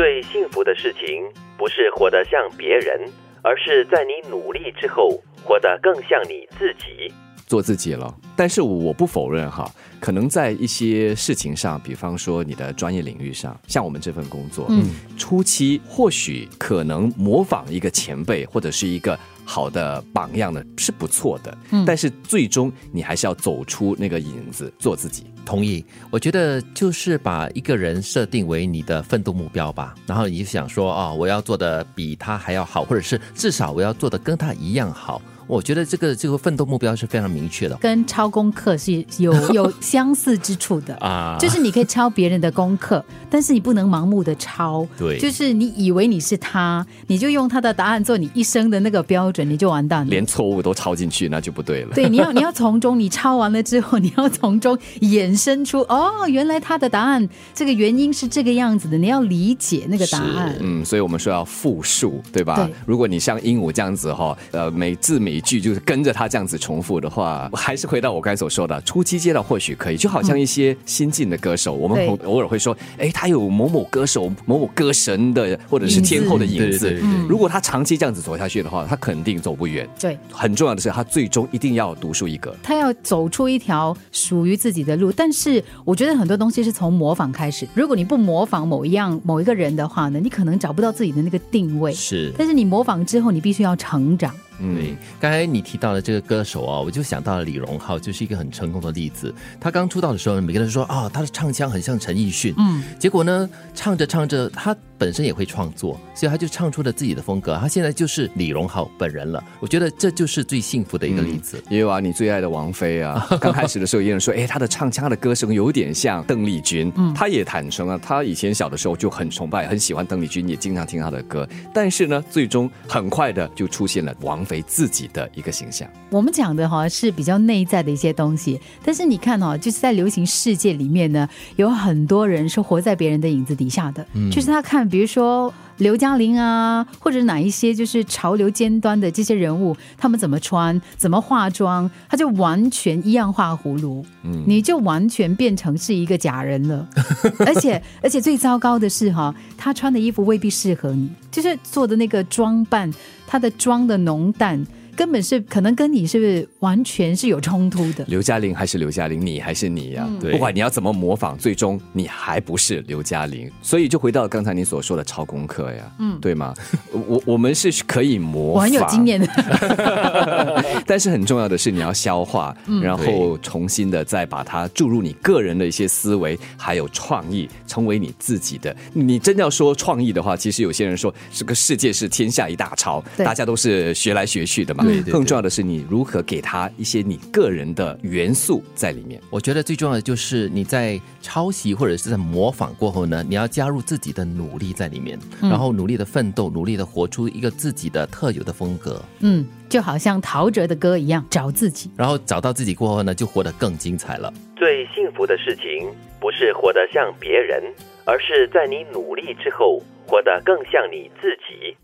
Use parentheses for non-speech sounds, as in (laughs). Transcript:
最幸福的事情不是活得像别人，而是在你努力之后，活得更像你自己。做自己了。但是我不否认哈，可能在一些事情上，比方说你的专业领域上，像我们这份工作，嗯，初期或许可能模仿一个前辈或者是一个好的榜样呢是不错的，嗯，但是最终你还是要走出那个影子，做自己。同意，我觉得就是把一个人设定为你的奋斗目标吧，然后你想说啊，我要做的比他还要好，或者是至少我要做的跟他一样好。我觉得这个这个奋斗目标是非常明确的，跟抄功课是有 (laughs) 有相似之处的啊，就是你可以抄别人的功课，但是你不能盲目的抄，对，就是你以为你是他，你就用他的答案做你一生的那个标准，你就完蛋了，连错误都抄进去，那就不对了。对，你要你要从中，你抄完了之后，你要从中衍生出哦，原来他的答案这个原因是这个样子的，你要理解那个答案。嗯，所以我们说要复述，对吧？对，如果你像鹦鹉这样子哈，呃，每字每。句就是跟着他这样子重复的话，还是回到我刚才所说的，初期阶段或许可以，就好像一些新晋的歌手，我们偶尔会说，哎，他有某某歌手、某某歌神的或者是天后的影子。如果他长期这样子走下去的话，他肯定走不远。对，很重要的是，他最终一定要独树一格，他要走出一条属于自己的路。但是，我觉得很多东西是从模仿开始。如果你不模仿某一样、某一个人的话呢，你可能找不到自己的那个定位。是，但是你模仿之后，你必须要成长。嗯，刚才你提到的这个歌手啊，我就想到了李荣浩，就是一个很成功的例子。他刚出道的时候，每个人说啊，他的唱腔很像陈奕迅。嗯，结果呢，唱着唱着，他本身也会创作，所以他就唱出了自己的风格。他现在就是李荣浩本人了。我觉得这就是最幸福的一个例子。也有啊，你最爱的王菲啊，(laughs) 刚开始的时候，有人说，哎，他的唱腔、他的歌声有点像邓丽君。嗯，他也坦诚啊，他以前小的时候就很崇拜、很喜欢邓丽君，也经常听她的歌。但是呢，最终很快的就出现了王菲。自己的一个形象，我们讲的哈是比较内在的一些东西，但是你看哦，就是在流行世界里面呢，有很多人是活在别人的影子底下的，就是他看，比如说刘嘉玲啊，或者哪一些就是潮流尖端的这些人物，他们怎么穿，怎么化妆，他就完全一样画葫芦，嗯，你就完全变成是一个假人了，(laughs) 而且而且最糟糕的是哈，他穿的衣服未必适合你，就是做的那个装扮。他的妆的浓淡。根本是可能跟你是不是完全是有冲突的？刘嘉玲还是刘嘉玲，你还是你呀？对，不管你要怎么模仿，最终你还不是刘嘉玲。所以就回到刚才你所说的超功课呀，嗯，对吗？我我们是可以模仿，我很有经验的。(laughs) 但是很重要的是你要消化，然后重新的再把它注入你个人的一些思维，还有创意，成为你自己的。你真要说创意的话，其实有些人说这个世界是天下一大抄，大家都是学来学去的嘛。更重要的是，你如何给他一些你个人的元素在里面？我觉得最重要的就是你在抄袭或者是在模仿过后呢，你要加入自己的努力在里面，然后努力的奋斗，努力的活出一个自己的特有的风格。嗯，就好像陶喆的歌一样，找自己，然后找到自己过后呢，就活得更精彩了。最幸福的事情不是活得像别人，而是在你努力之后，活得更像你自己。